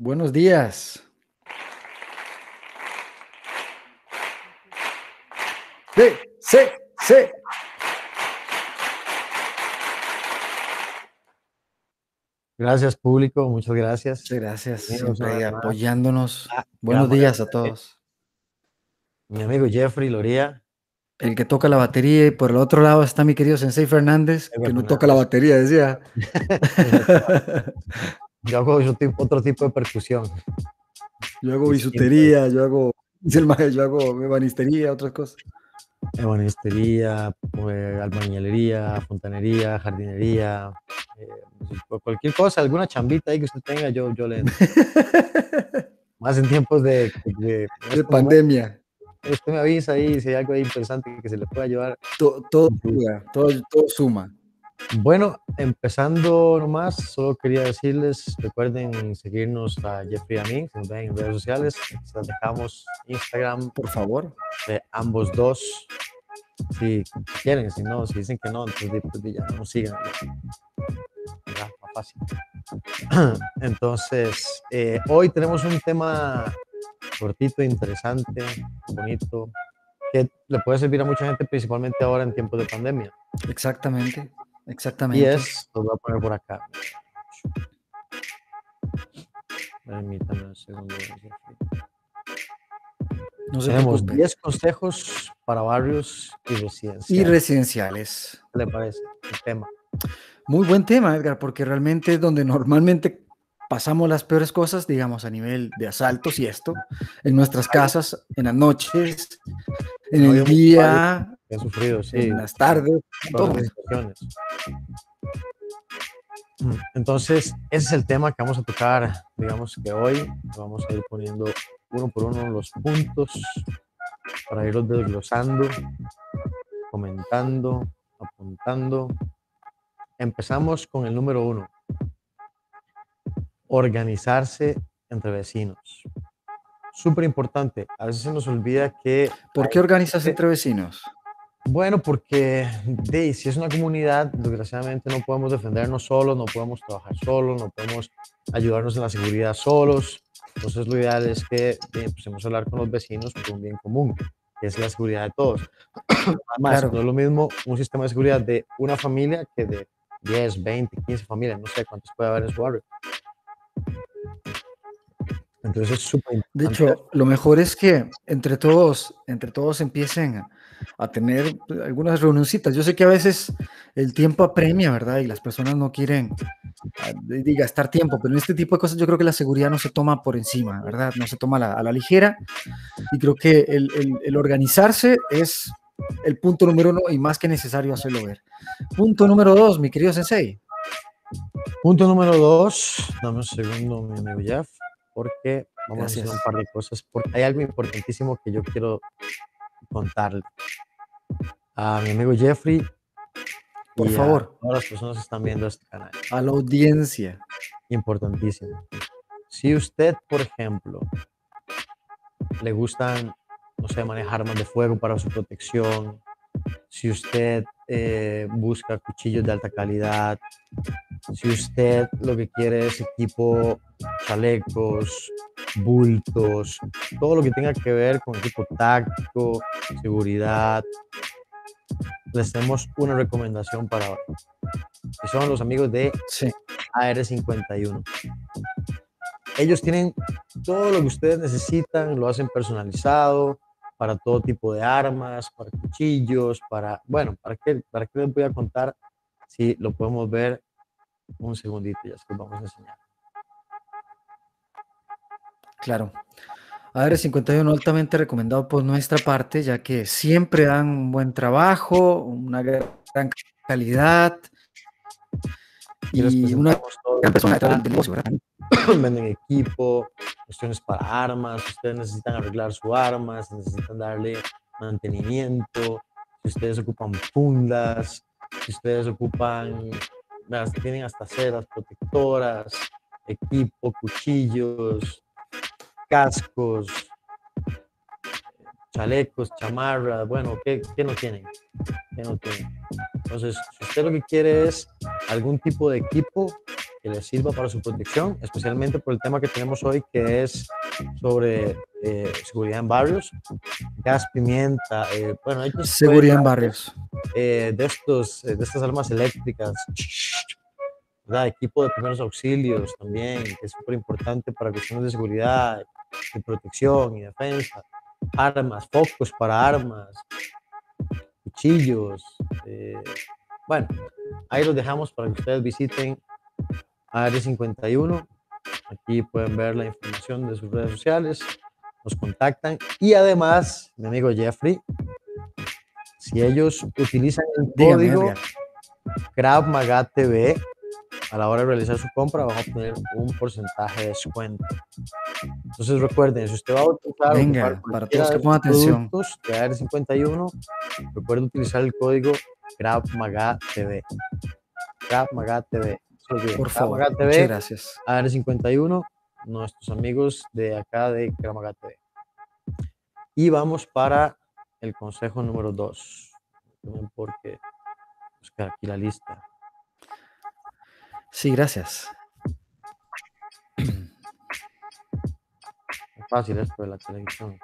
Buenos días. Sí, sí, sí. Gracias, público. Muchas gracias. Gracias, siempre apoyándonos. Ah, Buenos días a todos. Mi amigo Jeffrey Loría. El que toca la batería y por el otro lado está mi querido Sensei Fernández, que no toca la batería, decía. Yo hago otro tipo, otro tipo de percusión. Yo hago bisutería, yo hago, yo hago ebanistería, otras cosas. Ebanistería, eh, albañilería, fontanería, jardinería, eh, pues, cualquier cosa, alguna chambita ahí que usted tenga, yo, yo le. Más en tiempos de. de- De pandemia. usted me avisa ahí si hay algo ahí interesante que se le pueda ayudar. To- Todo, ayuda, todo, todo suma. Bueno, empezando nomás, solo quería decirles, recuerden seguirnos a Jeffrey y a mí, si nos ven en redes sociales, se las dejamos Instagram Por favor. de ambos dos, si quieren, si no, si dicen que no, entonces pues, ya no sigan. Ya, más fácil. Entonces, eh, hoy tenemos un tema cortito, interesante, bonito, que le puede servir a mucha gente, principalmente ahora en tiempos de pandemia. Exactamente. Y Exactamente. es, lo voy a poner por acá. Permítame un segundo. No se Tenemos preocupe. 10 consejos para barrios y residenciales. Y residenciales. ¿Qué le parece el tema? Muy buen tema, Edgar, porque realmente es donde normalmente pasamos las peores cosas, digamos, a nivel de asaltos y esto, en nuestras casas, en las noches, en el día, que han sufrido, sí. en las tardes, Entonces, ese es el tema que vamos a tocar, digamos que hoy vamos a ir poniendo uno por uno los puntos para irlos desglosando, comentando, apuntando. Empezamos con el número uno. Organizarse entre vecinos. Súper importante. A veces se nos olvida que ¿Por qué organizas entre vecinos? Bueno, porque de, si es una comunidad, desgraciadamente no podemos defendernos solos, no podemos trabajar solos, no podemos ayudarnos en la seguridad solos. Entonces lo ideal es que eh, empecemos a hablar con los vecinos por un bien común, que es la seguridad de todos. Además, Claro. no es lo mismo un sistema de seguridad de una familia que de 10, 20, 15 familias, no sé cuántos puede haber en su barrio. Entonces es súper De hecho, lo mejor es que entre todos, entre todos empiecen a tener pues, algunas reunioncitas. Yo sé que a veces el tiempo apremia, ¿verdad? Y las personas no quieren ah, gastar tiempo, pero en este tipo de cosas yo creo que la seguridad no se toma por encima, ¿verdad? No se toma a la, a la ligera. Y creo que el, el- el organizarse es el punto número uno y más que necesario hacerlo ver. Punto número dos, mi querido Sensei. Punto número dos, dame un segundo, mi amigo Jeff, porque vamos a hacer un par de cosas. Porque hay algo importantísimo que yo quiero contarle a mi amigo Jeffrey. Por y a favor. todas las personas que están viendo este canal. A la audiencia. Importantísimo. Si usted, por ejemplo, le gustan, no sé, manejar armas de fuego para su protección, si usted eh, busca cuchillos de alta calidad, si usted lo que quiere es equipo, chalecos, bultos, todo lo que tenga que ver con equipo táctico, seguridad, les tenemos una recomendación para hoy. Que son los amigos de Sí. AR51. Ellos tienen todo lo que ustedes necesitan, lo hacen personalizado para todo tipo de armas, para cuchillos, para, bueno, ¿para qué, para qué les voy a contar si lo podemos ver un segundito? Ya se los vamos a enseñar. Claro. AR51 altamente recomendado por nuestra parte, ya que siempre dan un buen trabajo, una gran calidad Y y una gran persona detrás acá. del negocio, ¿verdad? venden equipo, cuestiones para armas, ustedes necesitan arreglar su arma, si necesitan darle mantenimiento, si ustedes ocupan fundas, si ustedes ocupan, tienen hasta ceras protectoras, equipo, cuchillos, cascos, chalecos, chamarras, bueno, ¿qué, qué no tienen? ¿Qué no tienen? Entonces, si usted lo que quiere es algún tipo de equipo, que les sirva para su protección, especialmente por el tema que tenemos hoy, que es sobre eh, seguridad en barrios, gas, pimienta, eh, bueno, hay seguridad en barrios, eh, de estos, de estas armas eléctricas, ¿verdad? equipo de primeros auxilios también, que es súper importante para cuestiones de seguridad, y protección y defensa, armas, focos para armas, cuchillos, bueno, ahí los dejamos para que ustedes visiten Área 51. Aquí pueden ver la información de sus redes sociales, nos contactan y además, mi amigo Jeffrey, si ellos utilizan el código TV a la hora de realizar su compra, van a obtener un porcentaje de descuento. Entonces recuerden, si usted va a utilizar Venga, para todos que pongan atención. de Área 51, recuerden utilizar el código TV. TV. Por favor, muchas gracias. AR51, nuestros amigos de acá de Kramaga TV. Y vamos para el consejo número 2. Porque buscar aquí la lista. Sí, gracias. Fácil esto de la televisión.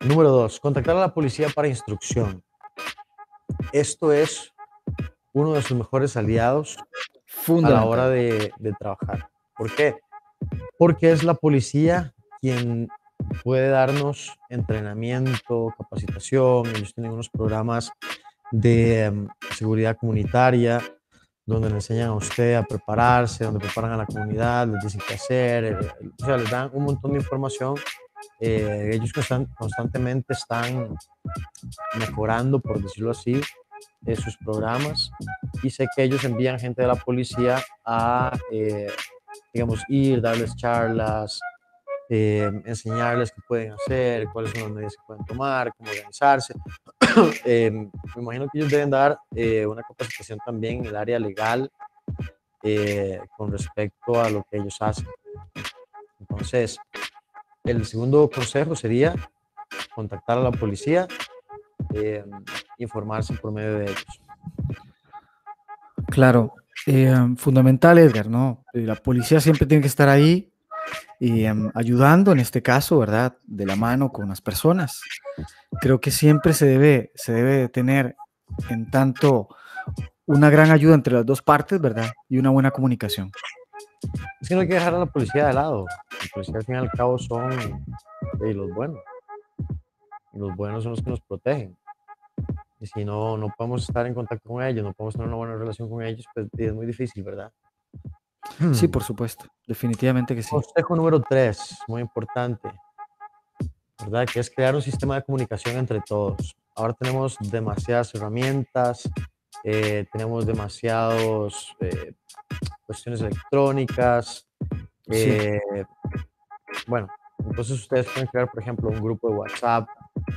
Número dos, contactar a la policía para instrucción. Esto es uno de sus mejores aliados a la hora de, trabajar. ¿Por qué? Porque es la policía quien puede darnos entrenamiento, capacitación. Ellos tienen unos programas de em, seguridad comunitaria donde le enseñan a usted a prepararse, donde preparan a la comunidad, les dicen qué hacer, eh, o sea, les dan un montón de información. Eh, ellos constantemente están mejorando, por decirlo así, eh, sus programas. Y sé que ellos envían gente de la policía a, eh, digamos, ir, darles charlas, enseñarles qué pueden hacer, cuáles son las medidas que pueden tomar, cómo organizarse. me imagino que ellos deben dar una capacitación también en el área legal con respecto a lo que ellos hacen. Entonces, el segundo consejo sería contactar a la policía, eh, informarse por medio de ellos. Claro, eh, fundamental, Edgar, ¿no? Eh, la policía siempre tiene que estar ahí y ayudando, en este caso, ¿verdad? De la mano con las personas. Creo que siempre se debe, se debe tener en tanto una gran ayuda entre las dos partes, ¿verdad? Y una buena comunicación. Es que no hay que dejar a la policía de lado. La policía al fin y al cabo son los buenos. Y los buenos son los que nos protegen. Y si no, no podemos estar en contacto con ellos, no podemos tener una buena relación con ellos, pues es muy difícil, ¿verdad? Sí, por supuesto. Definitivamente que sí. Consejo número tres, muy importante, ¿verdad? Que es crear un sistema de comunicación entre todos. Ahora tenemos demasiadas herramientas, eh, tenemos demasiados eh, cuestiones electrónicas. Eh, bueno, entonces ustedes pueden crear, por ejemplo, un grupo de WhatsApp,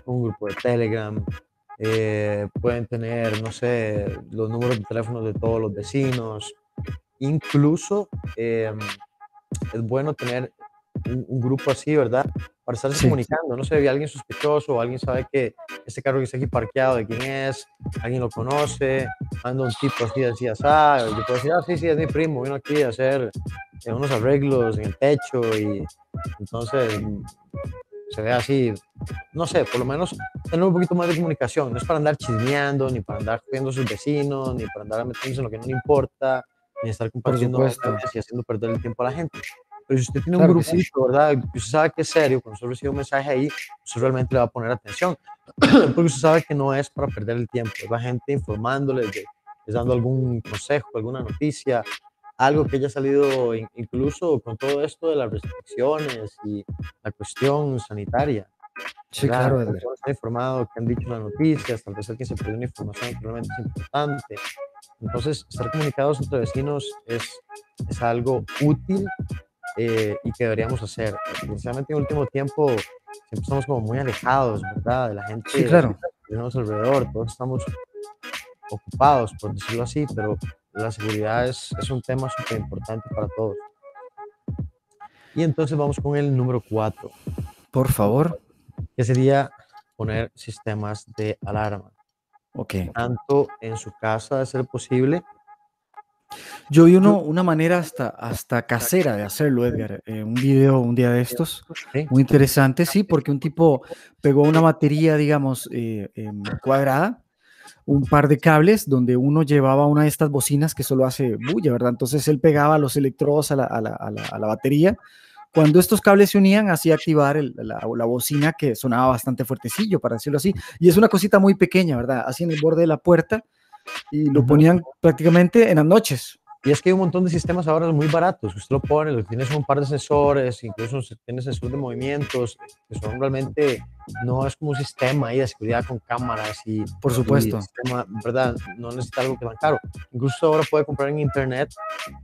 un grupo de Telegram, pueden tener, no sé, los números de teléfono de todos los vecinos. Incluso es bueno tener un, grupo así, ¿verdad? Para estarse comunicando. No sé, si alguien sospechoso o alguien sabe que este carro que está aquí parqueado, de quién es, alguien lo conoce, anda un tipo así, así, así, yo puedo decir, ah, sí, sí, es mi primo, vino aquí a hacer eh, unos arreglos en el techo y entonces se ve así, no sé, por lo menos tener un poquito más de comunicación. No es para andar chismeando, ni para andar viendo a sus vecinos, ni para andar metiéndose en lo que no le importa, ni estar compartiendo y haciendo perder el tiempo a la gente. Pero si usted tiene un grupito, ¿verdad? Que usted sabe que es serio, cuando usted recibe un mensaje ahí, usted realmente le va a poner atención. Porque usted sabe que no es para perder el tiempo, es la gente informándole, les dando algún consejo, alguna noticia, algo que haya salido incluso con todo esto de las restricciones y la cuestión sanitaria. Sí, claro. Está informado, que han dicho las noticias, tal vez alguien se perdió una información que realmente es importante. Entonces, estar comunicados entre vecinos es, es algo útil eh, y que deberíamos hacer. Especialmente en el último tiempo, siempre estamos como muy alejados, ¿verdad? De la gente sí, claro. que tenemos alrededor, todos estamos ocupados, por decirlo así, pero la seguridad es, es un tema súper importante para todos. Y entonces vamos con el número cuatro. Por favor. Que sería poner sistemas de alarma. Ok. tanto en su casa, de ser posible. Yo vi uno, una manera hasta, hasta casera de hacerlo, Edgar. eh, un video un día de estos, muy interesante, sí, porque un tipo pegó una batería, digamos, eh, em, cuadrada, un par de cables donde uno llevaba una de estas bocinas que solo hace bulla, ¿verdad? Entonces él pegaba los electrodos a la, a la- a la- a la batería. Cuando estos cables se unían, hacía activar el- la, la bocina que sonaba bastante fuertecillo, para decirlo así. Y es una cosita muy pequeña, ¿verdad? Así en el borde de la puerta y lo ponían prácticamente en las noches. Y es que hay un montón de sistemas ahora muy baratos. Usted lo pone, lo tienes un par de sensores, incluso tiene sensor de movimientos, que son realmente, no es como un sistema ahí de seguridad con cámaras y, Por y supuesto. sistema, ¿verdad? No necesita algo que tan caro. Incluso ahora puede comprar en internet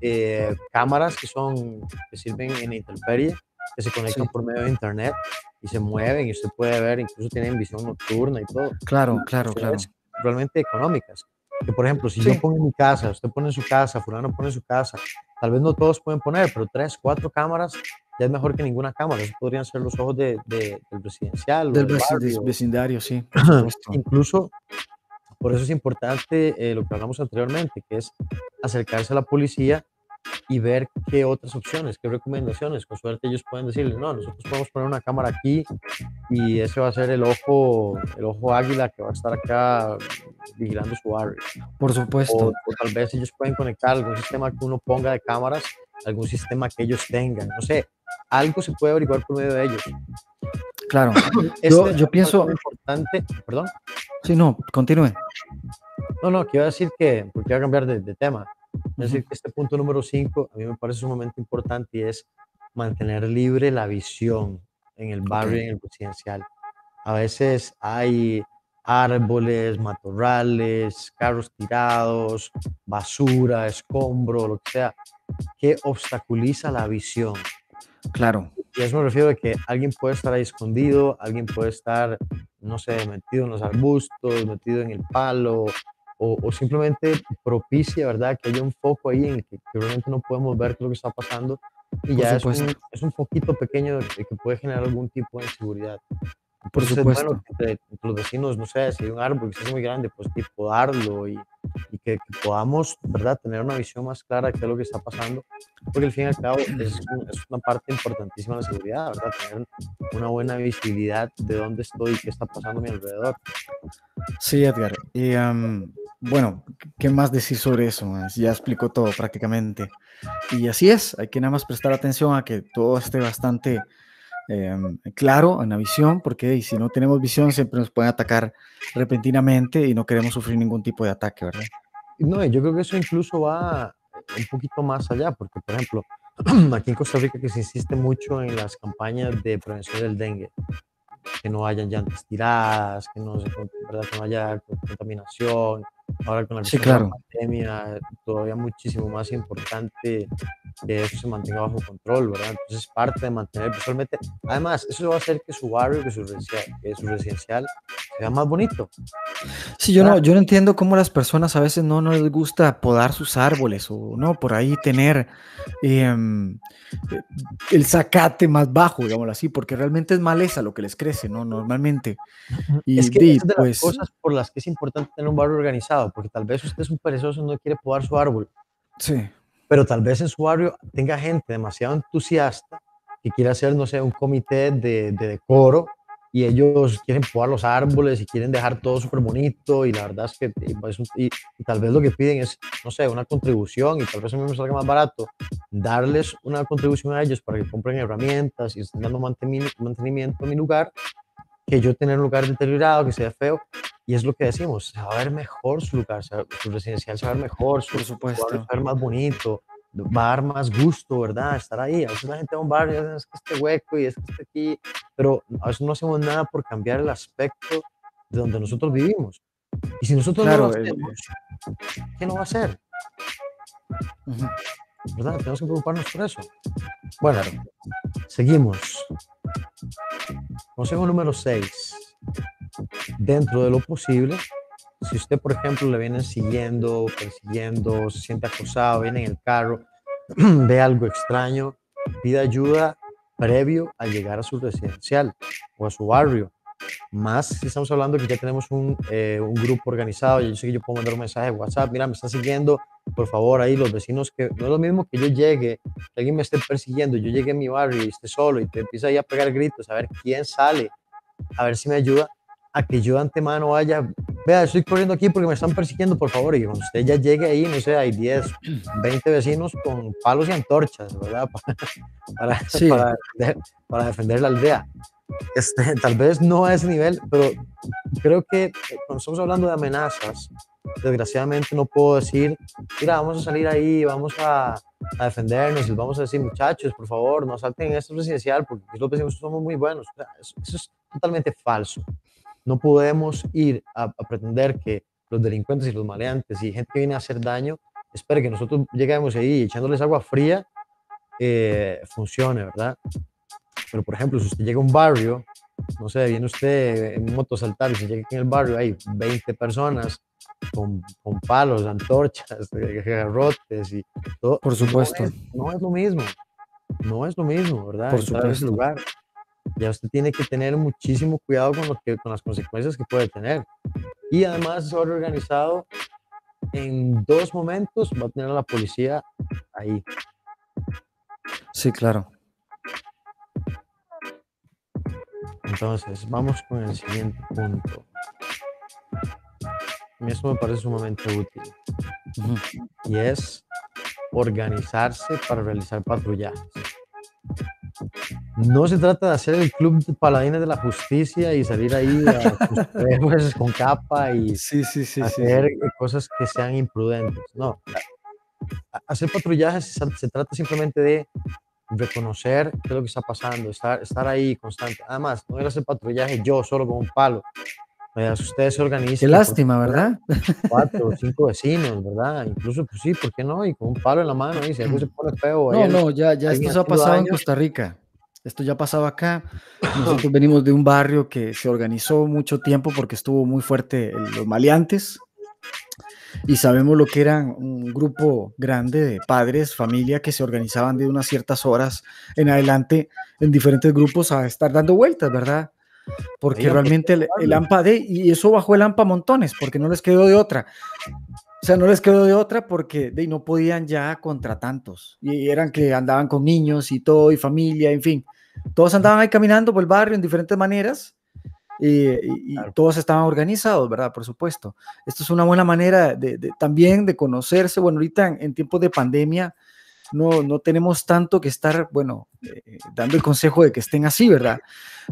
eh, cámaras que son, que sirven en intemperie, que se conectan Sí. por medio de internet y se mueven y usted puede ver, incluso tienen visión nocturna y todo. Claro, claro, claro. realmente económicas. Que por ejemplo, si Sí. yo pongo en mi casa, usted pone en su casa, fulano pone en su casa, tal vez no todos pueden poner, pero tres, cuatro cámaras ya es mejor que ninguna cámara. Esos podrían ser los ojos de, de- del residencial. o Del del barrio. vecindario, sí. Incluso, por eso es importante eh, lo que hablamos anteriormente, que es acercarse a la policía y ver qué otras opciones, qué recomendaciones. Con suerte ellos pueden decirle, no, nosotros podemos poner una cámara aquí y ese va a ser el ojo, el ojo águila que va a estar acá vigilando su barrio. Por O, supuesto. o tal vez ellos pueden conectar algún sistema que uno ponga de cámaras, algún sistema que ellos tengan, no sé, algo se puede averiguar por medio de ellos. Claro. Este Yo, yo pienso. importante, perdón, Sí, no, continúe. no, no, quiero decir que, porque voy a cambiar de, de tema, es decir, que este punto número 5 a mí me parece sumamente importante y es mantener libre la visión en el barrio en el residencial. A veces hay árboles, matorrales, carros tirados, basura, escombro, lo que sea, que obstaculiza la visión. Claro. Y a eso me refiero de que alguien puede estar ahí escondido, alguien puede estar, no sé, metido en los arbustos, metido en el palo, o, o simplemente propicia, ¿verdad? Que haya un foco ahí en el que, que realmente no podemos ver es lo que está pasando. Y ya es un, es un foquito pequeño que puede generar algún tipo de inseguridad. Por Entonces, es bueno supuesto. que entre, entre los vecinos, no sé, si hay un árbol que está muy grande, pues tipo darlo y, y que, que podamos, ¿verdad?, tener una visión más clara de qué es lo que está pasando, porque al fin y al cabo es, un- es una parte importantísima de la seguridad, ¿verdad?, tener una buena visibilidad de dónde estoy y qué está pasando a mi alrededor. Sí, Edgar. Y, am, bueno, ¿qué más decir sobre eso? Ya explicó todo prácticamente. Y así es, hay que nada más prestar atención a que todo esté bastante em, claro en la visión, porque si no tenemos visión siempre nos pueden atacar repentinamente y no queremos sufrir ningún tipo de ataque, ¿verdad? No, yo creo que eso incluso va un poquito más allá, porque, por ejemplo, aquí en Costa Rica que se insiste mucho en las campañas de prevención del dengue, que no hayan llantas tiradas, que no, que no haya co- contaminación. Ahora con la Sí, de la claro. pandemia, todavía muchísimo más importante que eso se mantenga bajo control, ¿verdad? Entonces, parte de mantener visualmente. Además, eso va a hacer que su barrio, que su residencial, que su residencial sea más bonito. Sí, yo no, yo no entiendo cómo las personas a veces no, no les gusta podar sus árboles o no, por ahí tener em, eh, el zacate más bajo, digámoslo así, porque realmente es maleza lo que les crece, ¿no? Normalmente. Y Es que es de las pues, cosas por las que es importante tener un barrio organizado, porque tal vez usted es un perezoso y no quiere podar su árbol, sí, pero tal vez en su barrio tenga gente demasiado entusiasta que quiere hacer, no sé, un comité de, de decoro y ellos quieren podar los árboles y quieren dejar todo súper bonito y la verdad es que y, pues, y- tal vez lo que piden es, no sé, una contribución y tal vez a mí me salga más barato darles una contribución a ellos para que compren herramientas y estén dando manteni- mantenimiento a mi lugar que yo tener un lugar deteriorado, que sea feo. Y es lo que decimos, se va a ver mejor su lugar, se va- su residencial se va a ver mejor, su, por su barrio se va supuesto. a ver más bonito, va a dar más gusto, ¿verdad? Estar ahí. A veces la gente va a un barrio, "Ah, es que este hueco y es que este aquí, pero a veces no hacemos nada por cambiar el aspecto de donde nosotros vivimos. Y si nosotros no Claro, lo el- hacemos, ¿quién lo va a hacer? ¿Verdad? Tenemos que preocuparnos por eso. Bueno, seguimos. Consejo número 6. Dentro de lo posible, si usted, por ejemplo, le vienen siguiendo, persiguiendo, se siente acosado, viene en el carro, ve algo extraño, pida ayuda previo a llegar a su residencial o a su barrio. Más si estamos hablando que ya tenemos un, eh, un grupo organizado, yo sé que yo puedo mandar un mensaje de WhatsApp, mira, me están siguiendo, por favor, ahí los vecinos, que no es lo mismo que yo llegue, que alguien me esté persiguiendo, yo llegue a mi barrio y esté solo y te empieza ahí a pegar gritos, a ver quién sale, a ver si me ayuda, a que yo de antemano vaya, vea, estoy corriendo aquí porque me están persiguiendo, por favor, y cuando usted ya llegue ahí, no sé, hay 10, 20 vecinos con palos y antorchas, ¿verdad? Para, para, defender, para defender la aldea. Este, tal vez no a ese nivel, pero creo que cuando estamos hablando de amenazas, desgraciadamente no puedo decir, mira, vamos a salir ahí, vamos a, a defendernos, y vamos a decir, muchachos, por favor, no salten en esto residencial porque los vecinos somos muy buenos. eso, eso, es totalmente falso. No podemos ir a, a, pretender que los delincuentes y los maleantes y gente que viene a hacer daño, espere que nosotros lleguemos ahí echándoles agua fría, eh, funcione, ¿verdad? Pero, por ejemplo, si usted llega a un barrio, no sé, viene usted en moto saltar y se llega aquí en el barrio, hay 20 personas con, con palos, antorchas, garrotes y todo. Por supuesto. No es, no es, lo mismo. No es lo mismo, ¿verdad? Por supuesto. Lugar, ya usted tiene que tener muchísimo cuidado con, lo que, con las consecuencias que puede tener. Y además, ser organizado en dos momentos va a tener a la policía ahí. Sí, claro. Entonces, vamos con el siguiente punto. A mí eso me parece sumamente útil. Uh -huh. Y es organizarse para realizar patrullajes. No se trata de hacer el club de paladines de la justicia y salir ahí a con capa y sí, sí, sí, hacer cosas que sean imprudentes. No, hacer patrullajes se, trata simplemente de reconocer qué es lo que está pasando, estar, estar ahí constante. Además, no ir a hacer patrullaje yo solo con un palo. Pues, ustedes se organizan. Qué lástima, ¿verdad? Cuatro o cinco vecinos, ¿verdad? Incluso, pues sí, ¿por qué no? Y con un palo en la mano, y si algo se pone feo. No, no, ya, ya esto se ha pasado daño. en Costa Rica. Esto ya ha pasado acá. Nosotros venimos de un barrio que se organizó mucho tiempo porque estuvo muy fuerte los maleantes y sabemos lo que eran un grupo grande de padres, familia que se organizaban de unas ciertas horas en adelante en diferentes grupos a estar dando vueltas, ¿verdad? Porque realmente el, el AMPA de, y eso bajó el AMPA montones, porque no les quedó de otra. O sea, no les quedó de otra porque de, no podían ya contra tantos. Y eran que andaban con niños y todo, y familia, en fin. Todos andaban ahí caminando por el barrio en diferentes maneras y, y, y, todos estaban organizados, ¿verdad? Por supuesto. Esto es una buena manera de, de también de conocerse. Bueno, ahorita en, en, tiempos de pandemia no, no tenemos tanto que estar, bueno, eh, dando el consejo de que estén así, ¿verdad?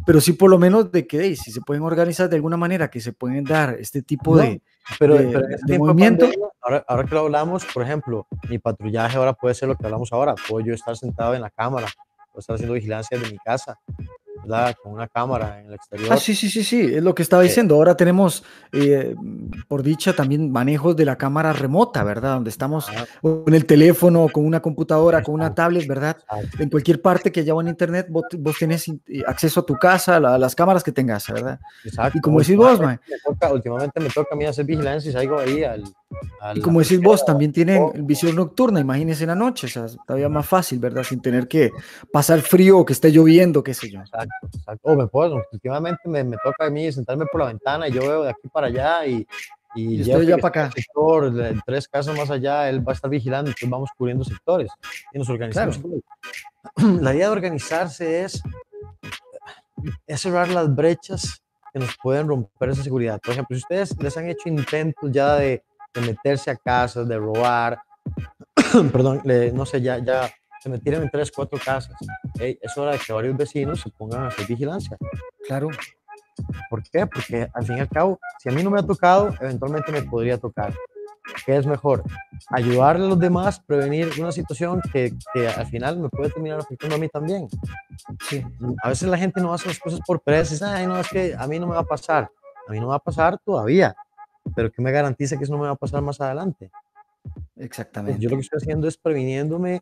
Pero sí por lo menos de que hey, si se pueden organizar de alguna manera, que se pueden dar este tipo no, de, pero, de, pero de movimiento. Pandemia, ahora, ahora que lo hablamos, por ejemplo, mi patrullaje ahora puede ser lo que hablamos ahora. Puedo yo estar sentado en la cámara, puedo estar haciendo vigilancia de mi casa, ¿verdad? Con una cámara en el exterior. Ah, sí, sí, sí, sí, es lo que estaba diciendo. Ahora tenemos, eh, por dicha, también manejos de la cámara remota, ¿verdad? Donde estamos ah. con el teléfono, con una computadora, con una tablet, ¿verdad? En cualquier parte que haya en internet, vos, vos tenés acceso a tu casa, a las cámaras que tengas, ¿verdad? Exacto. Y como decís vos, man. Me toca, últimamente me toca a mí hacer vigilancia y salgo ahí al. Y como decís vos, también tienen visión nocturna, imagínense en la noche, o sea, todavía más fácil, ¿verdad? Sin tener que pasar frío o que esté lloviendo, qué sé yo. Exacto, exacto. O me puedo, últimamente me, me, toca a mí sentarme por la ventana y yo veo de aquí para allá y. Y, y estoy ya para acá. Sector, tres casas más allá, él va a estar vigilando, entonces vamos cubriendo sectores y nos organizamos. Claro. La idea de organizarse es, es cerrar las brechas que nos pueden romper esa seguridad. Por ejemplo, si ustedes les han hecho intentos ya de, de meterse a casas, de robar, perdón, le, no sé, ya, ya se metieron en tres, cuatro casas. Hey, es hora de que varios vecinos se pongan a hacer vigilancia. Claro. ¿Por qué? Porque al fin y al cabo, si a mí no me ha tocado, eventualmente me podría tocar. ¿Qué es mejor? Ayudarle a los demás, prevenir una situación que, que al final me puede terminar afectando a mí también. Sí. A veces la gente no hace las cosas por precios. Ay, no, es que a mí no me va a pasar. A mí no me va a pasar todavía. Pero ¿qué me garantiza que eso no me va a pasar más adelante? Exactamente. Yo lo que estoy haciendo es previniéndome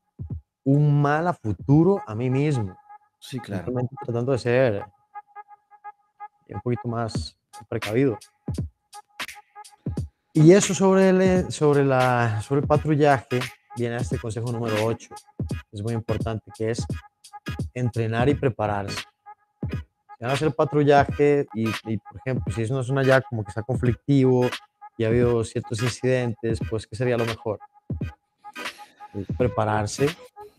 un mal a futuro a mí mismo. Sí, claro. Simplemente tratando de ser un poquito más precavido. Y eso sobre el, sobre la, sobre el patrullaje viene a este consejo número 8. Es muy importante, que es entrenar y prepararse. Van a hacer patrullaje y, y, por ejemplo, si es una zona ya como que está conflictivo y ha habido ciertos incidentes, pues ¿qué sería lo mejor? Pues, prepararse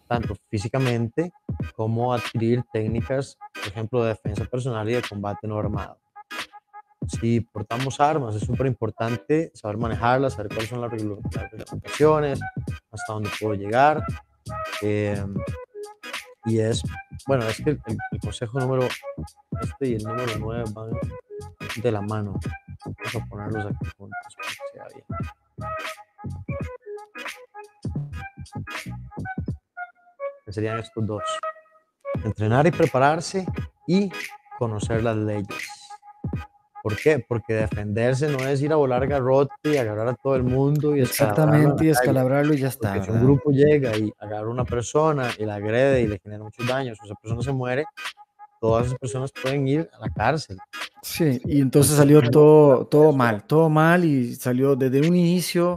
tanto físicamente como adquirir técnicas, por ejemplo, de defensa personal y de combate no armado. Si portamos armas, es súper importante saber manejarlas, saber cuáles son las reglamentaciones, hasta dónde puedo llegar. Eh, y es, bueno, es que el, el, consejo número este y el número 9 van de la mano. Vamos a ponerlos aquí juntos para que sea bien. Serían estos dos. Entrenar y prepararse y conocer las leyes. ¿Por qué? Porque defenderse no es ir a volar garrote y agarrar a todo el mundo y Exactamente, y descalabrarlo y ya está. Porque si un grupo llega y agarra a una persona y la agrede y le genera muchos daños, o esa persona se muere, todas esas personas pueden ir a la cárcel. Sí, y entonces salió todo, todo mal, todo mal y salió desde un inicio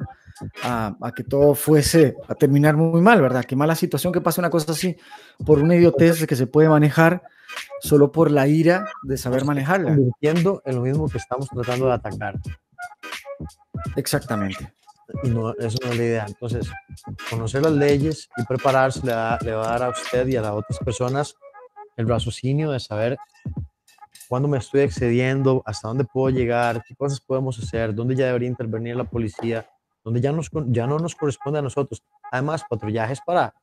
a, a, que todo fuese a terminar muy mal, ¿verdad? Qué mala situación que pase una cosa así por una idiotez que se puede manejar solo por la ira de saber manejarla. Convirtiendo en lo mismo que estamos tratando de atacar. Exactamente. Y no, eso no es la idea. Entonces, conocer las leyes y prepararse le, da, le va a dar a usted y a las otras personas el raciocinio de saber cuándo me estoy excediendo, hasta dónde puedo llegar, qué cosas podemos hacer, dónde ya debería intervenir la policía, dónde ya, nos, ya no nos corresponde a nosotros. Además, patrullajes para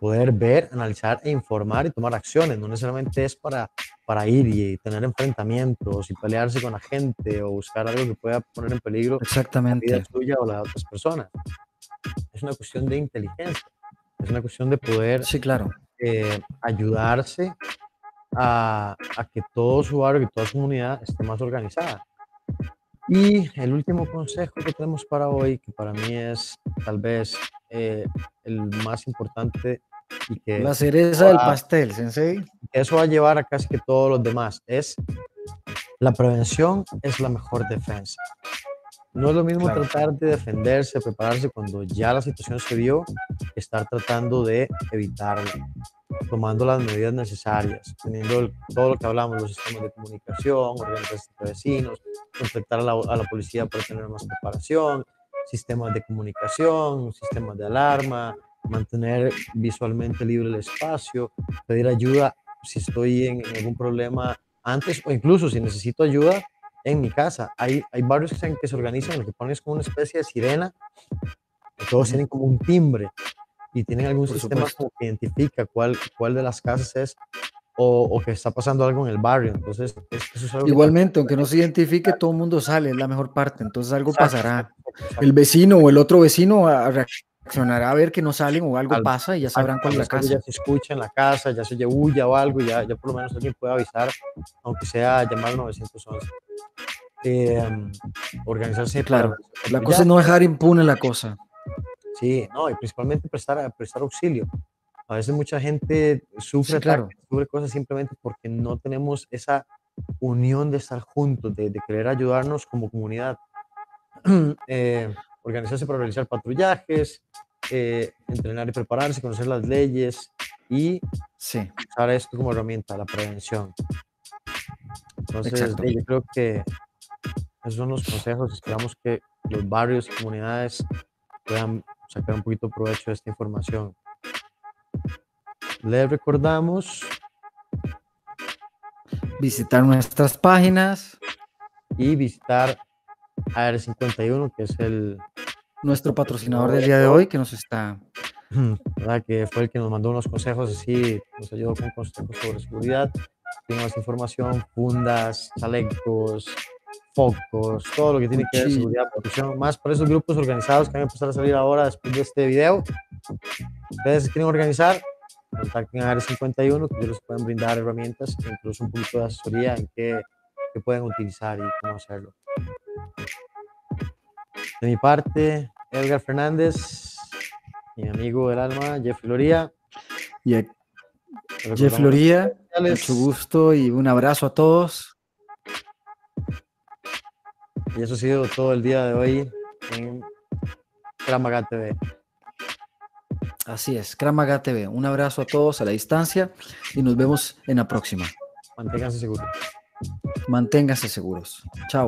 poder ver, analizar e informar y tomar acciones. No necesariamente es para, para ir y tener enfrentamientos y pelearse con la gente o buscar algo que pueda poner en peligro Exactamente. la vida tuya o la de otras personas. Es una cuestión de inteligencia. Es una cuestión de poder sí, claro. Eh, ayudarse a, a, que todo su barrio y toda su comunidad esté más organizada. Y el último consejo que tenemos para hoy, que para mí es tal vez eh, el más importante y que... La cereza del pastel, Sensei. Eso va a llevar a casi que todos los demás. Es la prevención es la mejor defensa. No es lo mismo claro. tratar de defenderse, prepararse cuando ya la situación se que estar tratando de evitarla, tomando las medidas necesarias, teniendo el, todo lo que hablamos, los sistemas de comunicación, organizaciones de vecinos, contactar a la, a la policía para tener más preparación, sistemas de comunicación, sistemas de alarma, mantener visualmente libre el espacio, pedir ayuda si estoy en, en algún problema antes o incluso si necesito ayuda en mi casa. Hay, hay barrios que se, que se organizan, lo que ponen es como una especie de sirena, que todos tienen como un timbre y tienen algún Por sistema supuesto. que identifica cuál, cuál de las casas es o, o que está pasando algo en el barrio. Entonces, es- eso es algo que Igualmente, aunque no se identifique, todo el mundo sale, es la mejor parte. Entonces algo Exacto, pasará. exacto, exacto. El vecino o el otro vecino reaccionará a ver que no salen o algo Al- pasa y ya sabrán cuál es la casa. Ya se escucha en la casa, ya se oye bulla o algo, ya, ya por lo menos alguien puede avisar, aunque sea llamar al 911. Eh, organizarse Claro, para- La cosa es no dejar impune la cosa. Sí, no, y principalmente prestar, prestar auxilio. A veces mucha gente sufre, Sí, claro. ataques, sufre cosas simplemente porque no tenemos esa unión de estar juntos, de, de querer ayudarnos como comunidad. Eh, organizarse para realizar patrullajes, eh, entrenar y prepararse, conocer las leyes y Sí, usar esto como herramienta, la prevención. Entonces, yo creo que esos son los consejos. Esperamos que los barrios y comunidades puedan sacar un poquito provecho de esta información. Les recordamos visitar nuestras páginas, y visitar AR51, que es el, nuestro patrocinador del día de hoy que nos está ¿verdad? que fue el que nos mandó unos consejos así, nos ayudó con consejos sobre seguridad. Tiene más información, fundas, chalecos, focos, todo lo que tiene que ver Cuchillo. seguridad, protección, más para esos grupos organizados que van a empezar a salir ahora después de este video. Ustedes se quieren organizar, contacten a AR51, que ellos les pueden brindar herramientas incluso un poquito de asesoría en qué, qué pueden utilizar y cómo hacerlo. De mi parte, Edgar Fernández, mi amigo del alma, Jeffrey Loría. y Jeff Floría. Mucho gusto y un abrazo a todos. Y eso ha sido todo el día de hoy en Kramaga TV. Así es, Kramaga TV. Un abrazo a todos a la distancia y nos vemos en la próxima. Manténganse seguros. Manténganse seguros. Chao.